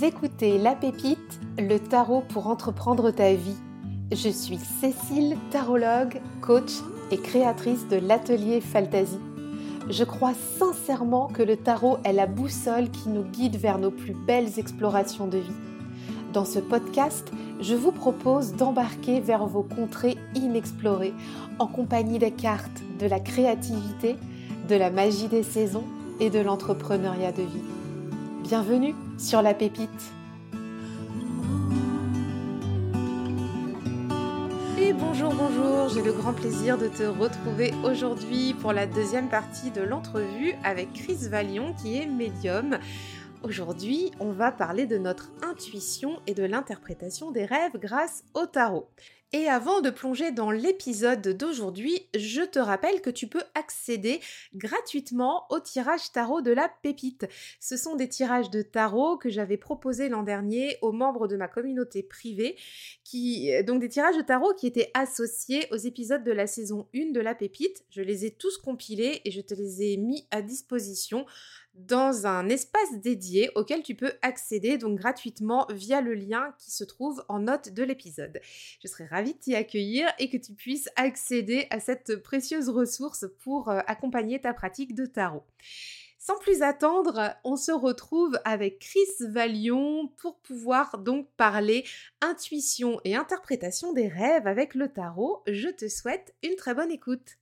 Écoutez La Pépite, le tarot pour entreprendre ta vie. Je suis Cécile, tarologue, coach et créatrice de l'atelier Fantasy. Je crois sincèrement que le tarot est la boussole qui nous guide vers nos plus belles explorations de vie. Dans ce podcast, je vous propose d'embarquer vers vos contrées inexplorées en compagnie des cartes, de la créativité, de la magie des saisons et de l'entrepreneuriat de vie. Bienvenue sur la pépite. Et bonjour, bonjour, j'ai le grand plaisir de te retrouver aujourd'hui pour la deuxième partie de l'entrevue avec Chris Valion qui est médium. Aujourd'hui, on va parler de notre intuition et de l'interprétation des rêves grâce au tarot. Et avant de plonger dans l'épisode d'aujourd'hui, je te rappelle que tu peux accéder gratuitement au tirage tarot de la pépite. Ce sont des tirages de tarot que j'avais proposés l'an dernier aux membres de ma communauté privée, qui donc des tirages de tarot qui étaient associés aux épisodes de la saison 1 de la pépite. Je les ai tous compilés et je te les ai mis à disposition dans un espace dédié auquel tu peux accéder donc gratuitement via le lien qui se trouve en note de l'épisode. Je serais ravie de t'y accueillir et que tu puisses accéder à cette précieuse ressource pour euh, accompagner ta pratique de tarot. Sans plus attendre, on se retrouve avec Chris Valion pour pouvoir donc parler intuition et interprétation des rêves avec le tarot. Je te souhaite une très bonne écoute.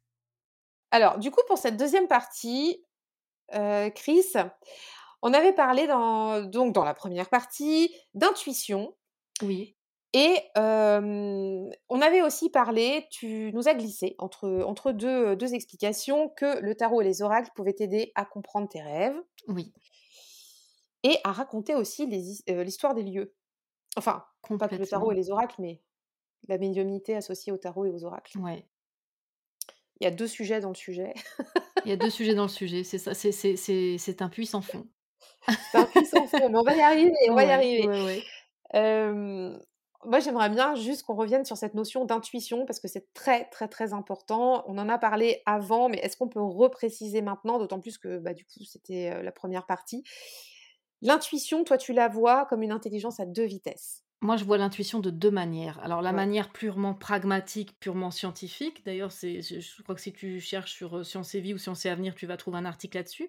Alors, du coup, pour cette deuxième partie, Chris, on avait parlé dans, donc dans la première partie d'intuition. Oui. Et on avait aussi parlé, tu nous as glissé entre, entre deux, deux explications, que le tarot et les oracles pouvaient t'aider à comprendre tes rêves. Oui. Et à raconter aussi l'histoire des lieux. Enfin, pas que le tarot et les oracles, mais la médiumnité associée au tarot et aux oracles. Ouais. Il y a deux sujets dans le sujet. Il y a deux sujets dans le sujet, c'est ça, c'est un puissant fond. C'est un puissant fond, mais on va y arriver, on va y arriver. moi, j'aimerais bien juste qu'on revienne sur cette notion d'intuition parce que c'est très, très, très important. On en a parlé avant, mais est-ce qu'on peut repréciser maintenant, d'autant plus que bah, du coup, c'était la première partie. L'intuition, toi, tu la vois comme une intelligence à deux vitesses. Moi, je vois l'intuition de deux manières. Alors, la manière purement pragmatique, purement scientifique, d'ailleurs, c'est, je crois que si tu cherches sur Science et Vie ou Science et Avenir, tu vas trouver un article là-dessus,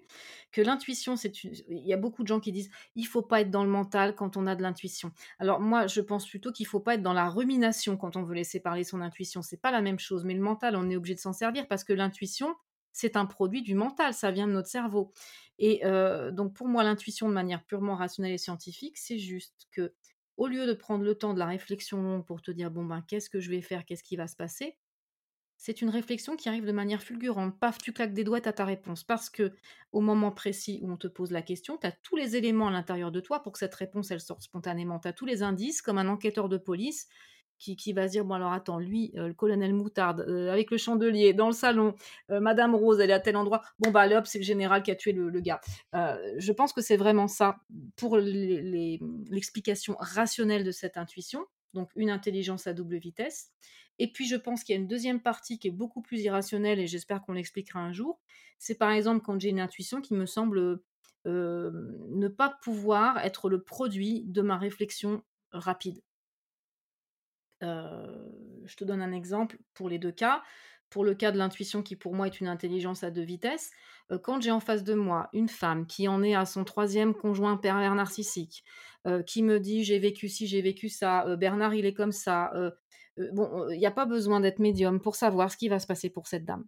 que l'intuition, c'est il y a beaucoup de gens qui disent il faut pas être dans le mental quand on a de l'intuition. Alors, moi, je pense plutôt qu'il faut pas être dans la rumination quand on veut laisser parler son intuition. C'est pas la même chose, mais le mental, on est obligé de s'en servir parce que l'intuition, c'est un produit du mental, ça vient de notre cerveau. Et donc, pour moi, l'intuition de manière purement rationnelle et scientifique, c'est juste que au lieu de prendre le temps de la réflexion longue pour te dire bon ben qu'est-ce que je vais faire, qu'est-ce qui va se passer, c'est une réflexion qui arrive de manière fulgurante. Paf, tu claques des doigts, à ta réponse. Parce que au moment précis où on te pose la question, tu as tous les éléments à l'intérieur de toi pour que cette réponse elle sorte spontanément. Tu as tous les indices comme un enquêteur de police qui, va se dire bon alors attends lui euh, le colonel Moutarde euh, avec le chandelier dans le salon euh, Madame Rose elle est à tel endroit. Bon bah hop c'est le général qui a tué le, gars. Je pense que c'est vraiment ça pour l'explication rationnelle de cette intuition. Donc une intelligence à double vitesse. Et puis je pense qu'il y a une deuxième partie qui est beaucoup plus irrationnelle et j'espère qu'on l'expliquera un jour. C'est par exemple quand j'ai une intuition qui me semble ne pas pouvoir être le produit de ma réflexion rapide je te donne un exemple pour les deux cas. Pour le cas de l'intuition qui pour moi est une intelligence à deux vitesses, quand j'ai en face de moi une femme qui en est à son troisième conjoint pervers narcissique, qui me dit j'ai vécu ci, j'ai vécu ça, Bernard il est comme ça, bon, il n'y a pas besoin d'être médium pour savoir ce qui va se passer pour cette dame.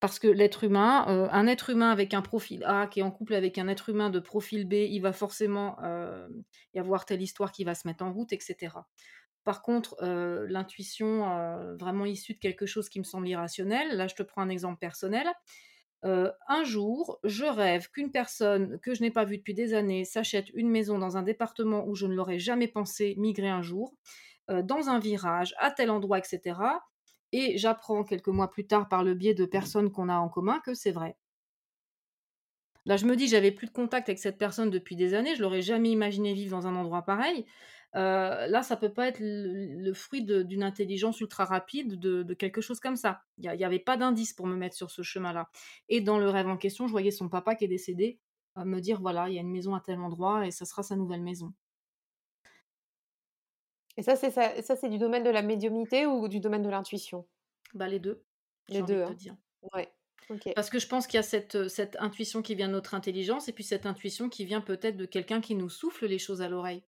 Parce que l'être humain, un être humain avec un profil A qui est en couple avec un être humain de profil B, il va forcément y avoir telle histoire qui va se mettre en route, etc. Par contre, l'intuition vraiment issue de quelque chose qui me semble irrationnel, là je te prends un exemple personnel. un jour, je rêve qu'une personne que je n'ai pas vue depuis des années s'achète une maison dans un département où je ne l'aurais jamais pensé migrer un jour, dans un virage, à tel endroit, etc. Et j'apprends quelques mois plus tard par le biais de personnes qu'on a en commun que c'est vrai. Là, je me dis, j'avais plus de contact avec cette personne depuis des années, je l'aurais jamais imaginé vivre dans un endroit pareil. Là, ça peut pas être le, fruit d'une intelligence ultra rapide, de, quelque chose comme ça. Il n'y avait pas d'indice pour me mettre sur ce chemin-là. Et dans le rêve en question, je voyais son papa qui est décédé me dire: «Voilà, il y a une maison à tel endroit et ça sera sa nouvelle maison». Et ça, c'est ça ça, c'est du domaine de la médiumnité ou du domaine de l'intuition? Bah, les 2, Les j'ai envie 2, de te hein? dire. Ouais. Parce que je pense qu'il y a cette, intuition qui vient de notre intelligence et puis cette intuition qui vient peut-être de quelqu'un qui nous souffle les choses à l'oreille.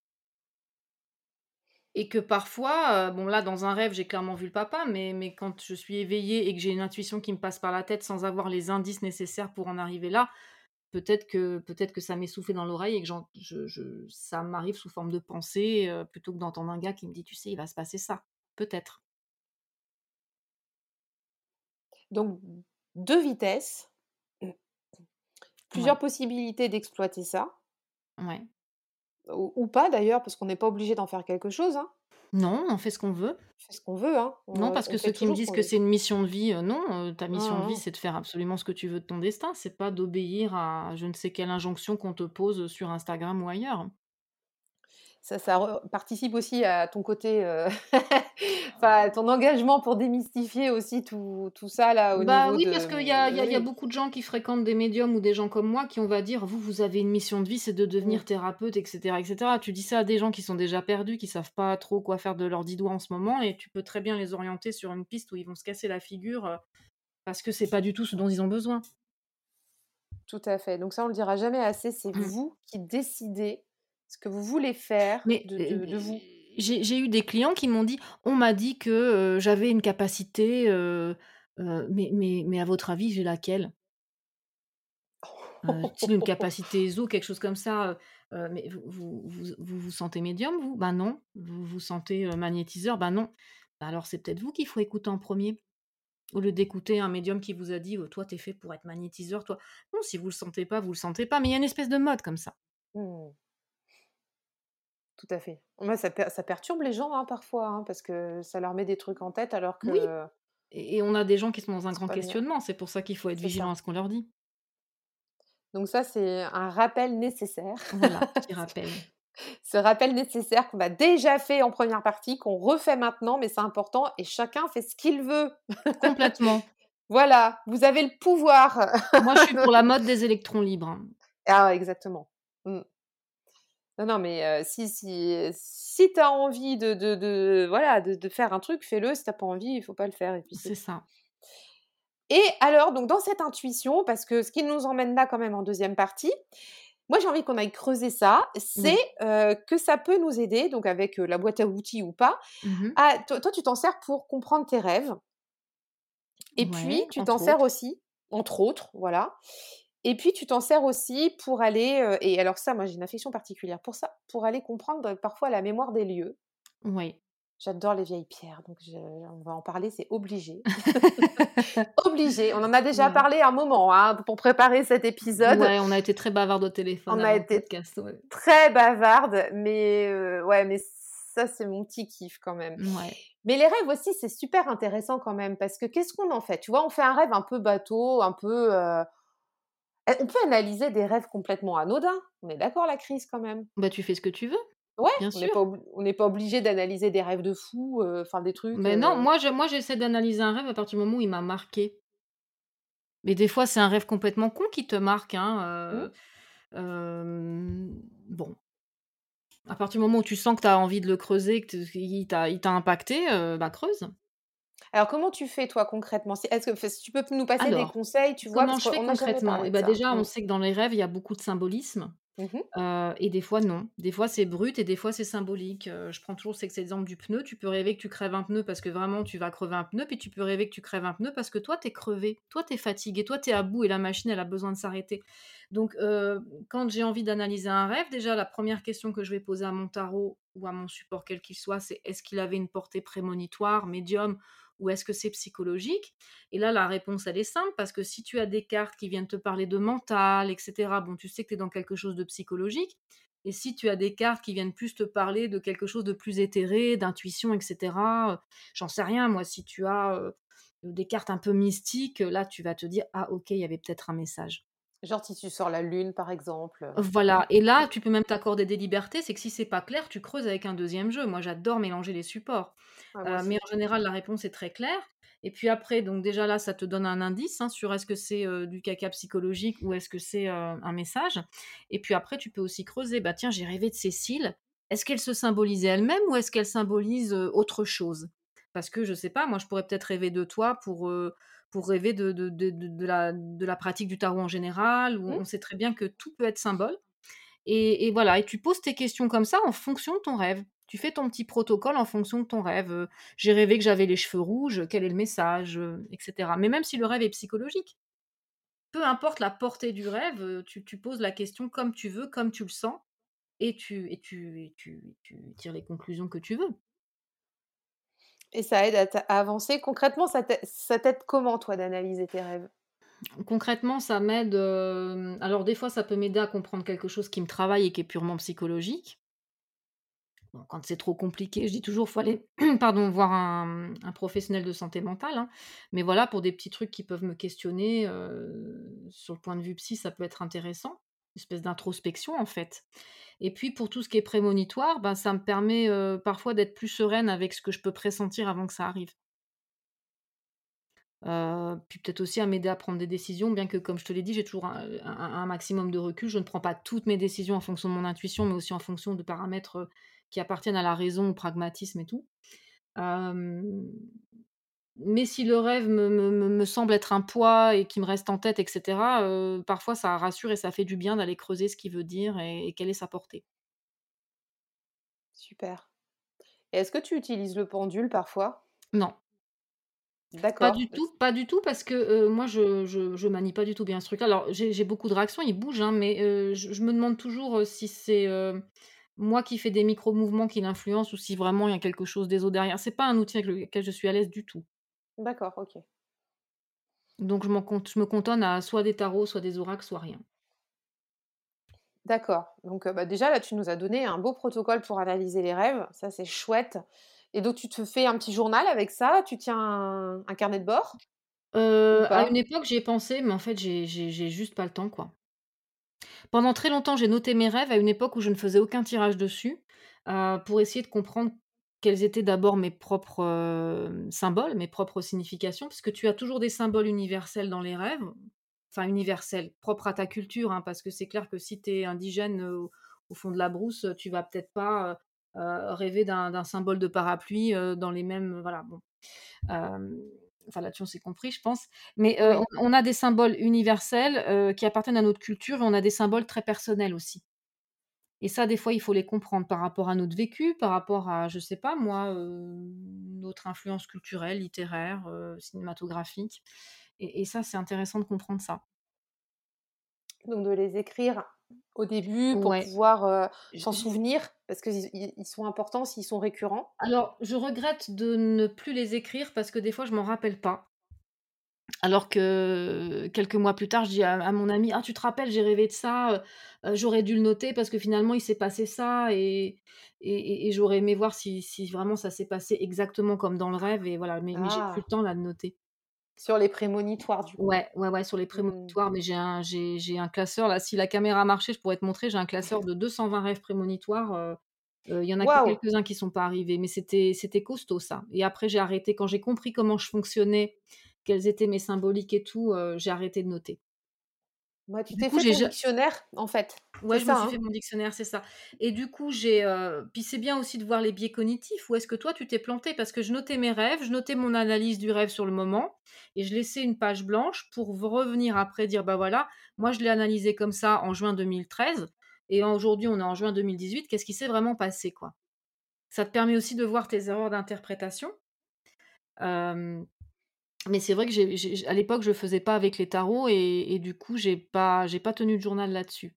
Et que parfois, bon là dans un rêve, j'ai clairement vu le papa, mais mais quand je suis éveillée et que j'ai une intuition qui me passe par la tête sans avoir les indices nécessaires pour en arriver là, peut-être que peut-être que ça m'est soufflé dans l'oreille et que j'en je je ça m'arrive sous forme de pensée, heu, plutôt que d'entendre un gars qui me dit: «Tu sais, il va se passer ça». Peut-être. Donc 2 vitesses, plusieurs Ouais, possibilités d'exploiter ça, ouais. ou ou pas d'ailleurs, parce qu'on n'est pas obligé d'en faire quelque chose, hein. Non, on fait ce qu'on veut. On fait ce qu'on veut, hein. Non, On parce que ceux qui me disent que c'est une mission de vie, heu, non, heu, ta mission de vie, c'est de faire absolument ce que tu veux de ton destin. C'est pas d'obéir à je ne sais quelle injonction qu'on te pose, sur Instagram ou ailleurs. Ça ça participe aussi à ton côté, heu, enfin à ton engagement pour démystifier aussi tout tout ça là au Bah niveau oui, de, parce qu'il y a il y a il y a oui. beaucoup de gens qui fréquentent des médiums ou des gens comme moi qui, on va dire: «Vous, vous avez une mission de vie, c'est de devenir thérapeute» et cetera et cetera. Tu dis ça à des gens qui sont déjà perdus, qui savent pas trop quoi faire de leurs 10 doigts en ce moment et tu peux très bien les orienter sur une piste où ils vont se casser la figure, heu, parce que c'est pas du tout ce dont ils ont besoin. Tout à fait. Donc ça, on le dira jamais assez, c'est Mmh. vous qui décidez ce que vous voulez faire Mais, de de vous. j'ai eu des clients qui m'ont dit: «On m'a dit que, heu, j'avais une capacité, heu, mais mais mais à votre avis, j'ai laquelle?» Une capacité ESO, quelque chose comme ça, mais vous vous vous vous sentez médium vous? Bah non. Vous vous sentez, magnétiseur? Bah non. Bah alors c'est peut-être vous qu'il faut écouter en premier au lieu d'écouter un médium qui vous a dit: «Heu, toi tu es fait pour être magnétiseur, toi». Non, si vous le sentez pas, vous le sentez pas, mais il y a une espèce de mode comme ça. Mmh. Tout à fait. Moi, ça per ça perturbe les gens, hein, parfois, hein, parce que ça leur met des trucs en tête alors Oui que et et on a des gens qui sont dans un grand questionnement, c'est pour ça qu'il faut être vigilant ça. à ce qu'on leur dit. Donc ça, c'est un rappel nécessaire. Voilà, petit rappel. Ce rappel nécessaire qu'on a déjà fait en première partie, qu'on refait maintenant, mais c'est important et chacun fait ce qu'il veut. Complètement. Voilà, vous avez le pouvoir. Moi, je suis pour la mode des électrons libres, hein. Ah exactement. Mmh. Non, non, mais si si, si tu as envie de de de voilà, de de faire un truc, fais-le. Si tu as pas envie, il faut pas le faire et puis c'est ça. Et alors, donc dans cette intuition, parce que ce qui nous emmène là quand même en deuxième partie, moi j'ai envie qu'on aille creuser ça, c'est, que ça peut nous aider, donc avec, la boîte à outils ou pas, Mmh à toi toi tu t'en sers pour comprendre tes rêves. Et puis tu t'en sers aussi, entre autres, voilà et puis tu t'en sers aussi pour aller, et alors ça, moi j'ai une affection particulière pour ça, pour aller comprendre, parfois la mémoire des lieux. Oui. J'adore les vieilles pierres, donc je on va en parler, c'est obligé. Obligé. On en a déjà Ouais. parlé un moment, hein, pour préparer cet épisode. Ouais, on a été très bavardes au téléphone On a été podcast, ouais. très bavardes, mais ouais, mais ça, c'est mon petit kiff quand même. Mouais. Mais les rêves aussi, c'est super intéressant quand même parce que qu'est-ce qu'on en fait? Tu vois, on fait un rêve un peu bateau, un peu, on peut analyser des rêves complètement anodins. On est d'accord, la crise, quand même? Bah, tu fais ce que tu veux, Ouais, bien on n'est sûr. pas obl on n'est pas obligé d'analyser des rêves de fou, heu, enfin des trucs, Mais non, heu moi je moi j'essaie d'analyser un rêve à partir du moment où il m'a marqué. Mais des fois, c'est un rêve complètement con qui te marque, mmh. hein, heu, hem, bon. À partir du moment où tu sens que tu as envie de le creuser, que te il t'a impacté, bah, creuse. Alors comment tu fais toi concrètement? Si est-ce que si tu peux nous passer des conseils, tu vois? comment Parce je fais concrètement? de bah, déjà, Mmh. on sait que dans les rêves, il y a beaucoup de symbolisme. Mmh mh. Heu et des fois non. Des fois c'est brut et des fois c'est symbolique. Heu, je prends toujours cet exemple du pneu. Tu peux rêver que tu crèves un pneu parce que vraiment tu vas crever un pneu, puis tu peux rêver que tu crèves un pneu parce que toi tu es crevé, toi tu es fatigué, toi tu es à bout et la machine elle a besoin de s'arrêter. Donc heu, quand j'ai envie d'analyser un rêve, déjà la première question que je vais poser à mon tarot ou à mon support quel qu'il soit, c'est: «Est-ce qu'il avait une portée prémonitoire, médium ou est-ce que c'est psychologique?» et là la réponse elle est simple parce que si tu as des cartes qui viennent te parler de mental et cetera, bon tu sais que tu es dans quelque chose de psychologique et si tu as des cartes qui viennent plus te parler de quelque chose de plus éthéré, d'intuition et cetera, heu, j'en sais rien moi, si tu as, heu, des cartes un peu mystiques, là tu vas te dire: «Ah OK, il y avait peut-être un message». Genre si tu sors la lune par exemple, heu, Voilà et là, tu peux même t'accorder des libertés, c'est que si c'est pas clair, tu creuses avec un deuxième jeu. Moi, j'adore mélanger les supports, moi heu, mais en général, la réponse est très claire Et puis après, donc déjà là, ça te donne un indice hein, sur est-ce que c'est euh, du caca psychologique ou est-ce que c'est euh, un message. Et puis après, tu peux aussi creuser. Bah tiens, j'ai rêvé de Cécile. Est-ce qu'elle se symbolisait elle-même ou est-ce qu'elle symbolise euh, autre chose? Parce que je sais pas, moi je pourrais peut-être rêver de toi pour, euh, pour rêver de, de, de, la, de la pratique du tarot en général. Où Mmh. on sait très bien que tout peut être symbole. Et, et voilà, et tu poses tes questions comme ça en fonction de ton rêve. Tu fais ton petit protocole en fonction de ton rêve. Euh, J'ai rêvé que j'avais les cheveux rouges, quel est le message, euh, etc. Mais même si le rêve est psychologique, peu importe la portée du rêve, euh, tu, tu poses la question comme tu veux, comme tu le sens, et tu, et tu, et tu, tu tires les conclusions que tu veux. Et ça aide à avancer. Concrètement, ça t'ai ça t'aide comment toi d'analyser tes rêves? Concrètement, ça m'aide. alors des fois, ça peut m'aider à comprendre quelque chose qui me travaille et qui est purement psychologique. Bon, quand c'est trop compliqué, je dis toujours, faut aller, pardon, voir un, professionnel de santé mentale. hein. Mais voilà, pour des petits trucs qui peuvent me questionner sur le point de vue psy, ça peut être intéressant. Une espèce d'introspection, en fait. Et puis, pour tout ce qui est prémonitoire, ben, ça me permet euh, parfois d'être plus sereine avec ce que je peux pressentir avant que ça arrive. Euh, puis peut-être aussi à m'aider à prendre des décisions, bien que, comme je te l'ai dit, j'ai toujours un, un- maximum de recul. Je ne prends pas toutes mes décisions en fonction de mon intuition, mais aussi en fonction de paramètres euh, qui appartiennent à la raison, au pragmatisme et tout. Euh, mais si le rêve me, me- me- me semble être un poids et qui me reste en tête, etc., euh, parfois ça rassure et ça fait du bien d'aller creuser ce qu'il veut dire et, et quelle est sa portée. Super. Et est-ce que tu utilises le pendule parfois? Non, pas D'accord. du tout, pas du tout, parce que moi je, je, je manie pas du tout bien ce truc-là. Alors j'ai j'ai beaucoup de réactions, il bouge, hein, mais je, je me demande toujours si c'est moi qui fais des micro-mouvements qui l'influencent ou si vraiment il y a quelque chose des autres derrière. C'est pas un outil avec lequel je suis à l'aise du tout. D'accord, OK. Donc je, me cantonne à soit des tarots, soit des oracles, soit rien. D'accord. Donc, bah, déjà là, tu nous as donné un beau protocole pour analyser les rêves, ça c'est chouette. Et donc tu te fais un petit journal avec ça? Tu tiens un un carnet de bord? À une époque, j'y ai pensé, mais en fait, j'ai juste pas le temps, quoi. Pendant très longtemps, j'ai noté mes rêves à une époque où je ne faisais aucun tirage dessus, pour essayer de comprendre quels étaient d'abord mes propres, hem, symboles, mes propres significations, parce que tu as toujours des symboles universels dans les rêves, enfin universels, propres à ta culture, hein, parce que c'est clair que si tu es indigène, heu, au fond de la brousse, tu vas peut-être pas, heu, rêver d'un symbole de parapluie, dans les mêmes voilà, bon. Enfin là-dessus on s'est compris je pense. Mais, on a des symboles universels, qui appartiennent à notre culture et on a des symboles très personnels aussi. Et ça des fois il faut les comprendre par rapport à notre vécu, par rapport à je sais pas moi, heu, notre influence culturelle, littéraire, heu, cinématographique et et ça c'est intéressant de comprendre ça. Donc de les écrire au début pour Ouais, pouvoir, heu, j s'en souvenir parce qu'ils ils ils sont importants s'ils sont récurrents. alors je regrette de ne plus les écrire parce que des fois je m'en rappelle pas. Alors que quelques mois plus tard, je dis à à mon ami: «Ah tu te rappelles, j'ai rêvé de ça, heu heu, j'aurais dû le noter parce que finalement il s'est passé ça et et et et j'aurais aimé voir si si vraiment ça s'est passé exactement comme dans le rêve» et voilà, mais mais j'ai plus Ah! le temps là de noter. Sur les prémonitoires du coup. Ouais, ouais, ouais, sur les Mmh. prémonitoires, mais j'ai un j'ai j'ai un classeur là, si la caméra marchait, je pourrais te montrer, j'ai un classeur de 220 rêves prémonitoires, il y en a que Waouh! quelques-uns qui sont pas arrivés, mais c'était c'était costaud ça et après j'ai arrêté quand j'ai compris comment je fonctionnais, quelles étaient mes symboliques et tout, j'ai arrêté de noter. Bah, tu t'es fait ton dictionnaire en fait, ouais, je me suis hein? fait mon dictionnaire, c'est ça et du coup, j'ai, puis c'est bien aussi de voir les biais cognitifs. Où est-ce que toi, tu t'es planté? Parce que je notais mes rêves, je notais mon analyse du rêve sur le moment et je laissais une page blanche pour revenir après dire: «Bah, voilà, moi, je l'ai analysé comme ça en juin 2013 et aujourd'hui, on est en juin 2018, qu'est-ce qui s'est vraiment passé, quoi?» Ça te permet aussi de voir tes erreurs d'interprétation. Mais c'est vrai que j'ai j'ai à l'époque, je faisais pas avec les tarots et et du coup, j'ai pas j'ai pas tenu de journal là-dessus.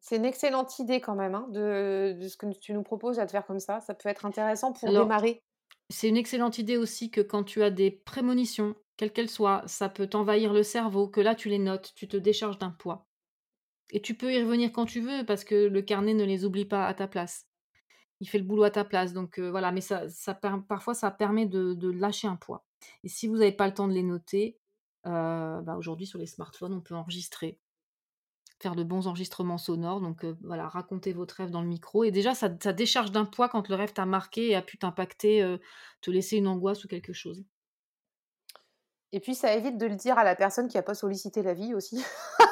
C'est une excellente idée quand même, hein, de de ce que tu nous proposes là, de faire comme ça. Ça peut être intéressant pour Alors démarrer. C'est une excellente idée aussi que quand tu as des prémonitions, quelles qu'elles soient, ça peut t'envahir le cerveau, que là tu les notes, tu te décharges d'un poids. Et tu peux y revenir quand tu veux parce que le carnet ne les oublie pas à ta place. Il fait le boulot à ta place. Donc euh, voilà, mais ça, ça per- parfois ça permet de, de lâcher un poids. Et si vous n'avez pas le temps de les noter, euh, bah, aujourd'hui sur les smartphones, on peut enregistrer, faire de bons enregistrements sonores. Donc euh, voilà, raconter votre rêve dans le micro. Et déjà, ça, ça décharge d'un poids quand le rêve t'a marqué et a pu t'impacter, euh, te laisser une angoisse ou quelque chose. Et puis ça évite de le dire à la personne qui a pas sollicité l'avis aussi.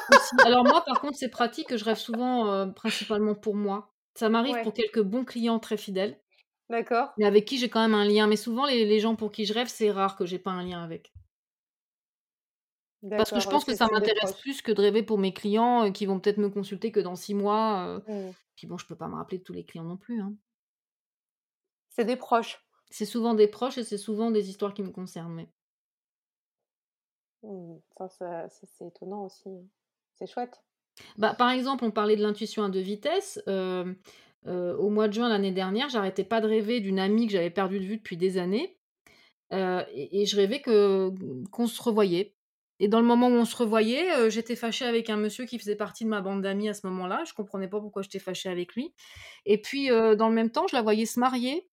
Aussi. Alors moi, par contre, c'est pratique, je rêve souvent, principalement pour moi. Ça m'arrive pour quelques bons clients très fidèles D'accord. mais avec qui j'ai quand même un lien. Mais souvent les les gens pour qui je rêve, c'est rare que j'ai pas un lien avec. Parce que je pense que que ça m'intéresse plus que de rêver pour mes clients, heu, qui vont peut-être me consulter que dans 6 mois, heu, Mmh. puis bon, je peux pas me rappeler de tous les clients non plus, hein. C'est des proches. C'est souvent des proches et c'est souvent des histoires qui me concernent. Mmh. Ça c'est étonnant aussi, hein. C'est chouette. Bah, par exemple, on parlait de l'intuition à 2 vitesses, hem, heu, au mois de juin l'année dernière, j'arrêtais pas de rêver d'une amie que j'avais perdue de vue depuis des années, heu et je rêvais que qu'on se revoyait. Et dans le moment où on se revoyait, heu, j'étais fâchée avec un monsieur qui faisait partie de ma bande d'amis à ce moment-là. Je comprenais pas pourquoi j'étais fâchée avec lui. Et puis, dans le même temps, je la voyais se marier.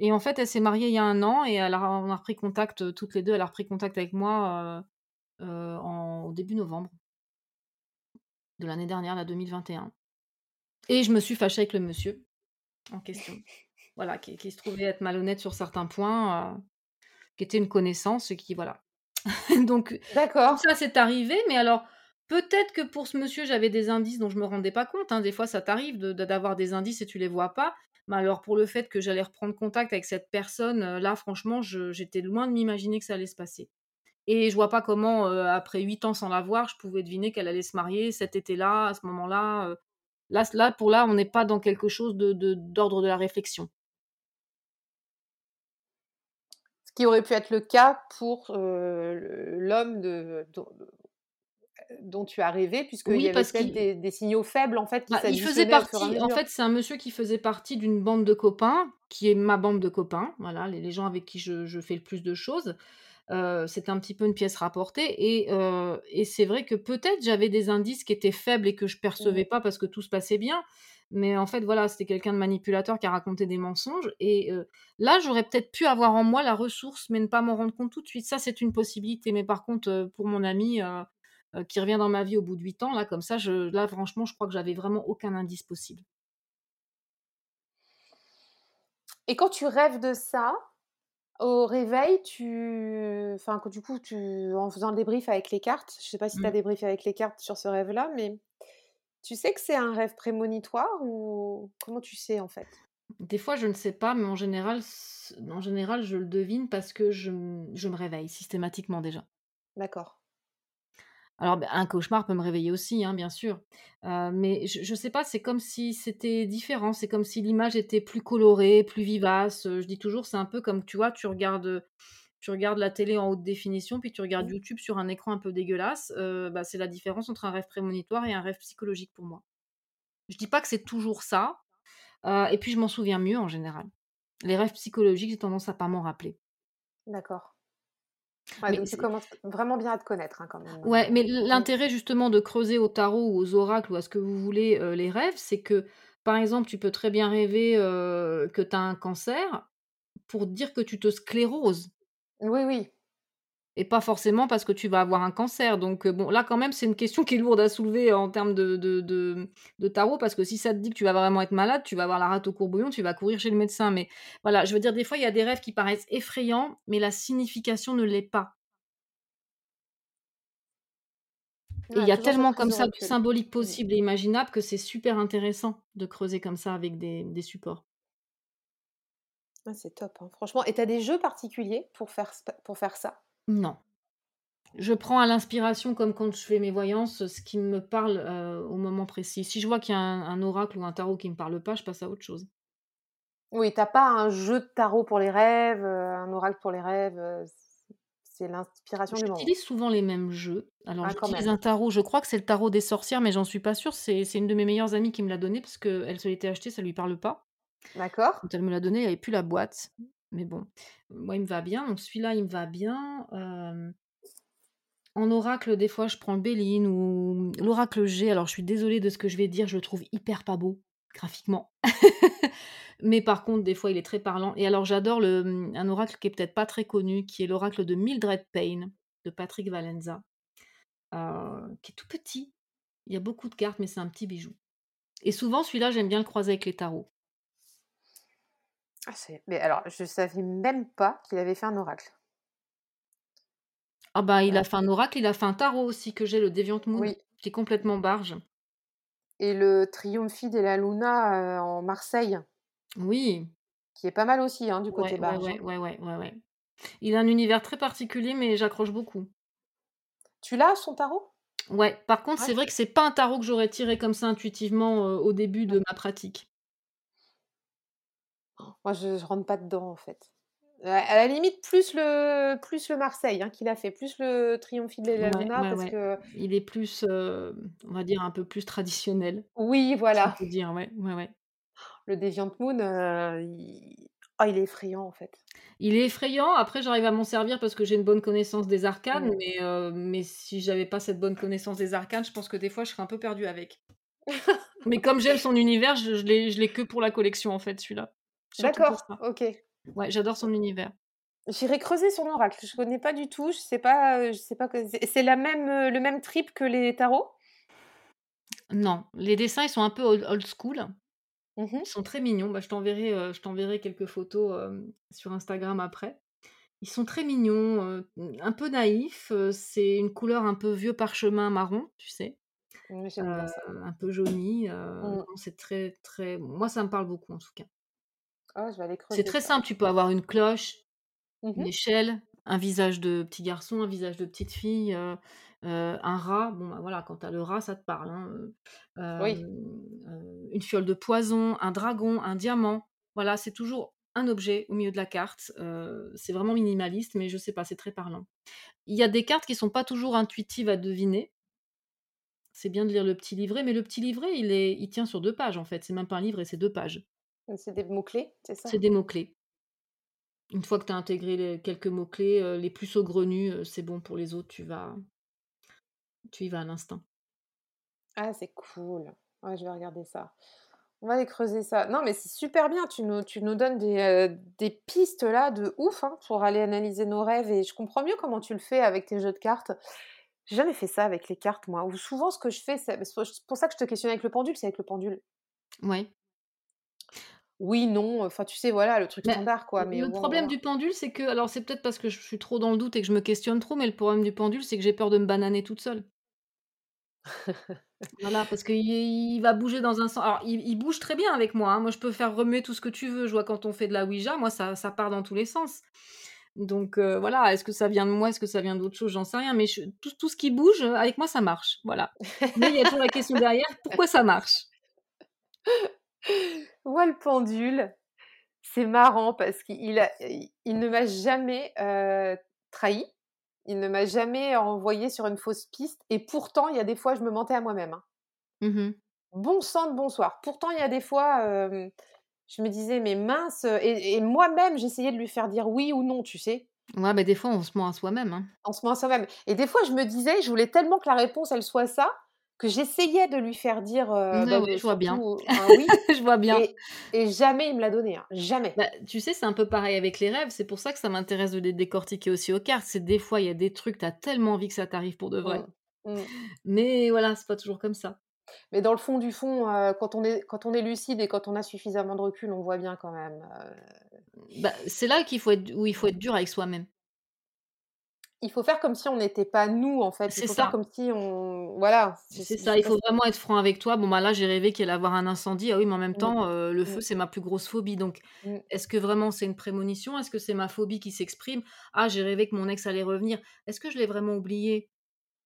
Et en fait, elle s'est mariée il y a 1 an et elle a on a repris contact, toutes les 2. Elle a repris contact avec moi, en au début novembre de l'année dernière, là, 2021 et je me suis fâchée avec le monsieur en question. Voilà, qui qui se trouvait être malhonnête sur certains points, heu, qui était une connaissance et qui voilà. Donc D'accord. ça, c'est arrivé, mais alors peut-être que pour ce monsieur, j'avais des indices dont je me rendais pas compte, hein. Des fois, ça t'arrive de de d'avoir des indices et tu les vois pas. Mais alors pour le fait que j'allais reprendre contact avec cette personne, heu, là, franchement, je j'étais loin de m'imaginer que ça allait se passer et je vois pas comment, heu, après 8 ans sans la voir, je pouvais deviner qu'elle allait se marier cet été-là, à ce moment-là. Là pour là, on n'est pas dans quelque chose de d'ordre de la réflexion. Ce qui aurait pu être le cas pour, l'homme de dont de heu, dont tu as rêvé puisqu'il y Oui, avait parce peut-être des des signaux faibles, en fait, qui bah, il faisait partie en fait, c'est un monsieur qui faisait partie d'une bande de copains, qui est ma bande de copains, voilà, les les gens avec qui je je fais le plus de choses. Heu, c'était un petit peu une pièce rapportée et et c'est vrai que peut-être j'avais des indices qui étaient faibles et que je Mmh. percevais pas parce que tout se passait bien. Mais en fait, voilà, c'était quelqu'un de manipulateur qui a raconté des mensonges et là, j'aurais peut-être pu avoir en moi la ressource, mais ne pas m'en rendre compte tout de suite. Ça, c'est une possibilité. Mais par contre, pour mon ami, qui revient dans ma vie au bout de 8 ans, là, comme ça, je là, franchement, je crois que j'avais vraiment aucun indice possible. Et quand tu rêves de ça, au réveil, tu enfin, que du coup, tu en faisant le débrief avec les cartes, je sais pas si tu as Mmh. débriefé avec les cartes sur ce rêve-là, mais tu sais que c'est un rêve prémonitoire ou comment tu sais, en fait? Des fois, je ne sais pas, mais en général, en général, je le devine parce que je je me réveille systématiquement déjà. D'accord. Alors, bah, un cauchemar peut me réveiller aussi, hein, bien sûr, heu, mais je je sais pas, c'est comme si c'était différent. C'est comme si l'image était plus colorée, plus vivace, heu, je dis toujours, c'est un peu comme, tu vois, tu regardes, tu regardes la télé en haute définition, puis tu regardes. YouTube sur un écran un peu dégueulasse, heu, bah, c'est la différence entre un rêve prémonitoire et un rêve psychologique pour moi. Je dis pas que c'est toujours ça, et puis je m'en souviens mieux en général. Les rêves psychologiques, j'ai tendance à pas m'en rappeler. D'accord. Ouais, Mais tu commences vraiment bien à te connaître, hein, quand même, Ouais, mais mmh. l'intérêt justement de creuser au tarot ou aux oracles ou à ce que vous voulez, heu, les rêves, c'est que, par exemple, tu peux très bien rêver, heu, que tu as un cancer pour dire que tu te scléroses Oui, oui. Et pas forcément parce que tu vas avoir un cancer. Donc, heu, bon, là, quand même, c'est une question qui est lourde à soulever en termes de de de, de tarot parce que si ça te dit que tu vas vraiment être malade, tu vas avoir la rate au courbouillon, tu vas courir chez le médecin. Mais voilà, je veux dire, des fois, il y a des rêves qui paraissent effrayants, mais la signification ne l'est pas. Et il Ouais, y a tellement comme ça de Mmh. possibles et imaginables que c'est super intéressant de creuser comme ça avec des des supports. Ah, c'est top, hein, franchement et tu as des jeux particuliers pour faire pour faire ça? Non. Je prends à l'inspiration comme quand je fais mes voyances, ce qui me parle, au moment précis. Si je vois qu'il y a un un oracle ou un tarot qui me parle pas, je passe à autre chose. Oui, tu as pas un jeu de tarot pour les rêves, un oracle pour les rêves, c'est l'inspiration du moment? J'utilise souvent les mêmes jeux. Alors Ah, quand j'utilise même. un tarot, je crois que c'est le tarot des sorcières, mais j'en suis pas sûre. C'est c'est une de mes meilleures amies qui me l'a donné parce qu'elle se l'était acheté, ça lui parle pas. D'accord. Quand elle me l'a donné, il y avait plus la boîte. Mais bon, moi, il me va bien, donc celui-là, il me va bien, En oracle, des fois, je prends le Béline ou l'oracle G. Alors, je suis désolée de ce que je vais dire, je le trouve hyper pas beau, graphiquement. Mais par contre, des fois, il est très parlant et alors j'adore mmh, un oracle qui est peut-être pas très connu, qui est l'oracle de Mildred Payne, de Patrick Valenza, qui est tout petit. Il y a beaucoup de cartes, mais c'est un petit bijou et souvent, celui-là, j'aime bien le croiser avec les tarots. Ah, c'est mais alors, je savais même pas qu'il avait fait un oracle. Ah bah, il Ah a fait un oracle, il a fait un tarot aussi que j'ai, le Deviant Moon, oui qui est complètement barge. et le Trionfi della Luna, heu, en Marseille, Oui, qui est pas mal aussi, hein, du côté ouais, barge, ouais, ouais, ouais, ouais, ouais. Il a un univers très particulier, mais j'accroche beaucoup. Tu l'as son tarot? Ouais, par contre, c'est Ouais? vrai que c'est pas un tarot que j'aurais tiré comme ça intuitivement, heu, au début de Ouais. ma pratique. Moi je je rentre pas dedans en fait. À la limite plus le plus le Marseille, hein, qu'il a fait, plus le Ouais, Luna ouais, parce ouais. que Il est plus, hem, on va dire un peu plus traditionnel, oui on voilà, peut dire, ouais, ouais, ouais. le Deviant Moon, il oh il est effrayant en fait. Il est effrayant, après j'arrive à m'en servir parce que j'ai une bonne connaissance des arcanes, Mmh. mais heu, mais si j'avais pas cette bonne connaissance des arcanes, je pense que des fois je serais un peu perdue avec. Mais comme j'aime son univers, je je l'ai que pour la collection en fait, celui-là. D'accord. OK. Ouais, j'adore son univers. J'irai creuser son oracle, je connais pas du tout, je sais pas, je sais pas que c'est la même, le même trip que les tarots? Non, les dessins, ils sont un peu old old school. Mmh mh. Ils sont très mignons. Bah, je t'enverrai, je t'enverrai quelques photos, sur Instagram après. Ils sont très mignons, mmh, un peu naïfs, c'est une couleur un peu vieux parchemin marron, tu sais? Mmh, ça. un peu jauni, c'est très, très moi, ça me parle beaucoup en tout cas. Ah, je vais aller C'est très ça. simple, tu peux avoir une cloche, Mmh une échelle, un visage de petit garçon, un visage de petite fille, heu heu, un rat. Bon, bah, voilà, quand tu as le rat, ça te parle, hein, heu, hem, Oui, une fiole de poison, un dragon, un diamant. Voilà, c'est toujours un objet au milieu de la carte. C'est vraiment minimaliste, mais je sais pas, c'est très parlant. Il y a des cartes qui sont pas toujours intuitives à deviner. C'est bien de lire le petit livret, mais le petit livret, il est il tient sur 2 pages, en fait. C'est même pas un livret, c'est 2 pages. C'est des mots-clés, c'est C'est ça? des mots-clés. Une fois que tu as intégré les quelques mots-clés, heu, les plus saugrenus, heu, c'est bon pour les autres, tu vas tu y vas à l'instinct. Ah, c'est cool. Ouais, je vais regarder ça. On va aller creuser ça. Non, mais c'est super bien, tu nous tu nous donnes des, des pistes là de ouf, hein, pour aller analyser nos rêves et je comprends mieux comment tu le fais avec tes jeux de cartes. J'ai jamais fait ça avec les cartes moi, ou souvent ce que je fais, c'est c'est pour ça que je te questionnais avec le pendule, c'est avec le pendule. Ouais. Oui, non, enfin tu sais, voilà, le truc Mais standard quoi, mais le bon, problème voilà. du pendule, c'est que alors c'est peut-être parce que je suis trop dans le doute et que je me questionne trop, mais le problème du pendule, c'est que j'ai peur de me bananer toute seule. Voilà, parce qu'il il va bouger dans un sens alors il il bouge très bien avec moi, hein. Moi, je peux faire remuer tout ce que tu veux. Je vois quand on fait de la ouija, moi ça ça part dans tous les sens. Donc heu, voilà, est-ce que ça vient de moi? Est-ce que ça vient d'autre chose? J'en sais rien, mais je tout tout ce qui bouge, avec moi ça marche, voilà. Mais il y a toujours la question derrière, pourquoi ça marche? Moi, le pendule, c'est marrant parce qu'il a il ne m'a jamais, heu, trahie. Il ne m'a jamais envoyée sur une fausse piste et pourtant, il y a des fois, je me mentais à moi-même, hein. Mmh mh. Bon sang de bonsoir. Pourtant, il y a des fois, je me disais: «Mais mince», et et moi-même, j'essayais de lui faire dire oui ou non, tu sais? Ouais, bah, des fois on se ment à soi-même, hein. En se menant à soi-même et des fois, je me disais, je voulais tellement que la réponse, elle soit ça, que j'essayais de lui faire dire, bah, de je vois bien. un oui Je vois bien. et et jamais il me l'a donné, hein, jamais. Bah, tu sais, c'est un peu pareil avec les rêves, c'est pour ça que ça m'intéresse de les décortiquer aussi aux cartes. C'est des fois, il y a des trucs, tu as tellement envie que ça t'arrive pour de vrai. Mmh. Mmh. Mais voilà, c'est pas toujours comme ça. Mais dans le fond du fond, heu, quand on est quand on est lucide et quand on a suffisamment de recul, on voit bien quand même, heu, Bah, c'est là qu'il faut être où il faut être dur avec soi-même. Il faut faire comme si on n'était pas nous, en fait. C'est faire ça, comme si on voilà, c'est ça, il faut vraiment être franc avec toi. Bon, bah, là, j'ai rêvé qu'il allait avoir un incendie. Ah oui, mais en même mmh, temps, heu, le feu, mmh, c'est ma plus grosse phobie. Donc, mmh. est-ce que vraiment c'est une prémonition? Est-ce que c'est ma phobie qui s'exprime? Ah, j'ai rêvé que mon ex allait revenir. Est-ce que je l'ai vraiment oublié?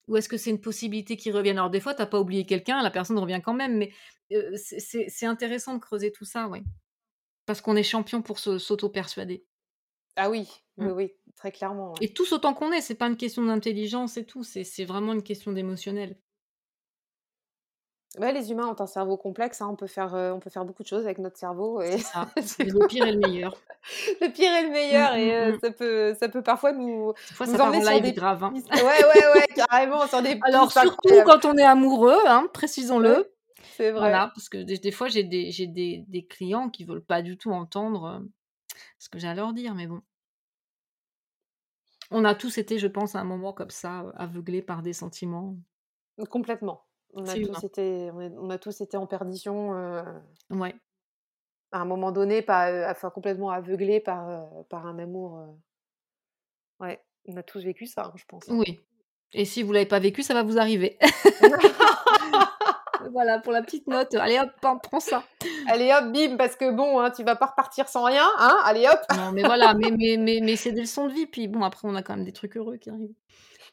Ou est-ce que c'est une possibilité qu'il revienne? Alors des fois, tu as pas oublié quelqu'un, la personne revient quand même, mais, heu, c'est intéressant de creuser tout ça, ouais. Parce qu'on est champion pour se s'auto-persuader. Ah oui, oui, Mmh oui, très clairement, ouais. et tous autant qu'on est, c'est pas une question d'intelligence et tout, c'est vraiment une question d'émotionnel. Ouais, les humains ont un cerveau complexe, hein, on peut faire, heu, on peut faire beaucoup de choses avec notre cerveau et quoi le pire et le meilleur. le pire et le Mmh, meilleur et mmh heu, mh. ça peut ça peut parfois nous fois, ça part en live des grave, hein. ouais, ouais, ouais, carrément, sur des Alors surtout quand on est amoureux, hein, précisons-le. Ouais, c'est vrai. Voilà, parce que des des fois, j'ai des des des clients qui veulent pas du tout entendre, heu, ce que j'ai à leur dire, mais bon. On a tous été, je pense, à un moment comme ça, aveuglés par des sentiments. Complètement. On a tous été on est on a tous été en perdition, heu, Ouais, à un moment donné, pas, enfin complètement aveuglés par, par un amour, ouais. On a tous vécu ça, hein, je pense. Oui. Et si vous l'avez pas vécu, ça va vous arriver. Voilà pour la petite note. Allez hop, prends ça. Allez hop, bim, parce que bon, hein, tu vas pas repartir sans rien, hein Allez hop. Non, mais voilà, mais, mais, mais, mais c'est des leçons de vie. Puis bon, après, on a quand même des trucs heureux qui arrivent.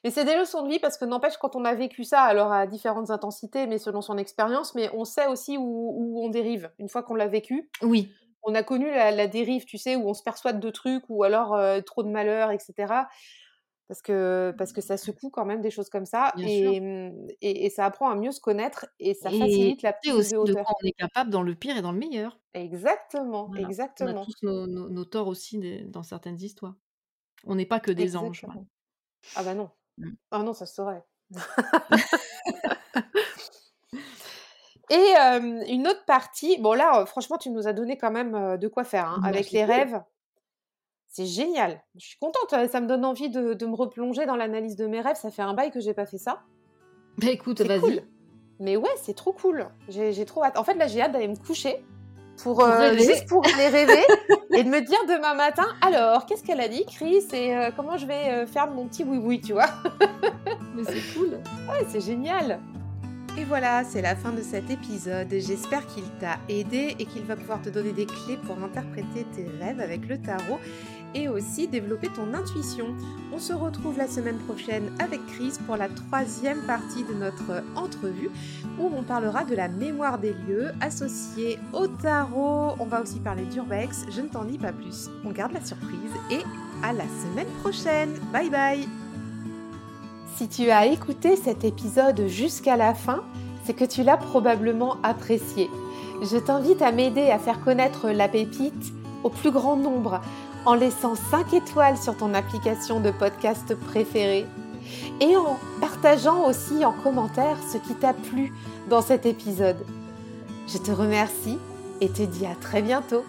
Mais c'est des leçons de vie parce que n'empêche, quand on a vécu ça, alors à différentes intensités, mais selon son expérience, mais on sait aussi où, on dérive une fois qu'on l'a vécu. Oui. On a connu la, dérive, tu sais, où on se persuade de trucs ou alors euh, trop de malheur, etc parce que, parce que ça secoue quand même des choses comme ça mmh, et, et, ça apprend à mieux se connaître et ça facilite la prise aussi de hauteur. De quoi on est capable dans le pire et dans le meilleur. Exactement, exactement. On a tous nos, nos, torts aussi dans certaines histoires. On n'est pas que des anges. Ah bah non. Mmh. Ah non, ça se saurait. et une autre partie, bon là, franchement, tu nous as donné quand même de quoi faire hein, bah, avec les rêves. C'est génial. Je suis contente. Ça me donne envie de, me replonger dans l'analyse de mes rêves. Ça fait un bail que j'ai pas fait ça. Bah écoute, vas-y. Mais ouais, c'est trop cool. J'ai trop hâte. En fait, là, j'ai hâte d'aller me coucher pour, euh, juste pour aller rêver et de me dire demain matin, alors, qu'est-ce qu'elle a dit, Chris, et euh, comment je vais euh, faire mon petit oui-oui, tu vois. Mais c'est cool. Ouais, c'est génial. Et voilà, c'est la fin de cet épisode. J'espère qu'il t'a aidé et qu'il va pouvoir te donner des clés pour interpréter tes rêves avec le tarot et aussi développer ton intuition. On se retrouve la semaine prochaine avec Chris pour la troisième partie de notre entrevue où on parlera de la mémoire des lieux associée au tarot. On va aussi parler d'urbex, je ne t'en dis pas plus. On garde la surprise et à la semaine prochaine. Bye bye Si tu as écouté cet épisode jusqu'à la fin, c'est que tu l'as probablement apprécié. Je t'invite à m'aider à faire connaître la pépite au plus grand nombre en laissant 5 étoiles sur ton application de podcast préférée et en partageant aussi en commentaire ce qui t'a plu dans cet épisode. Je te remercie et te dis à très bientôt.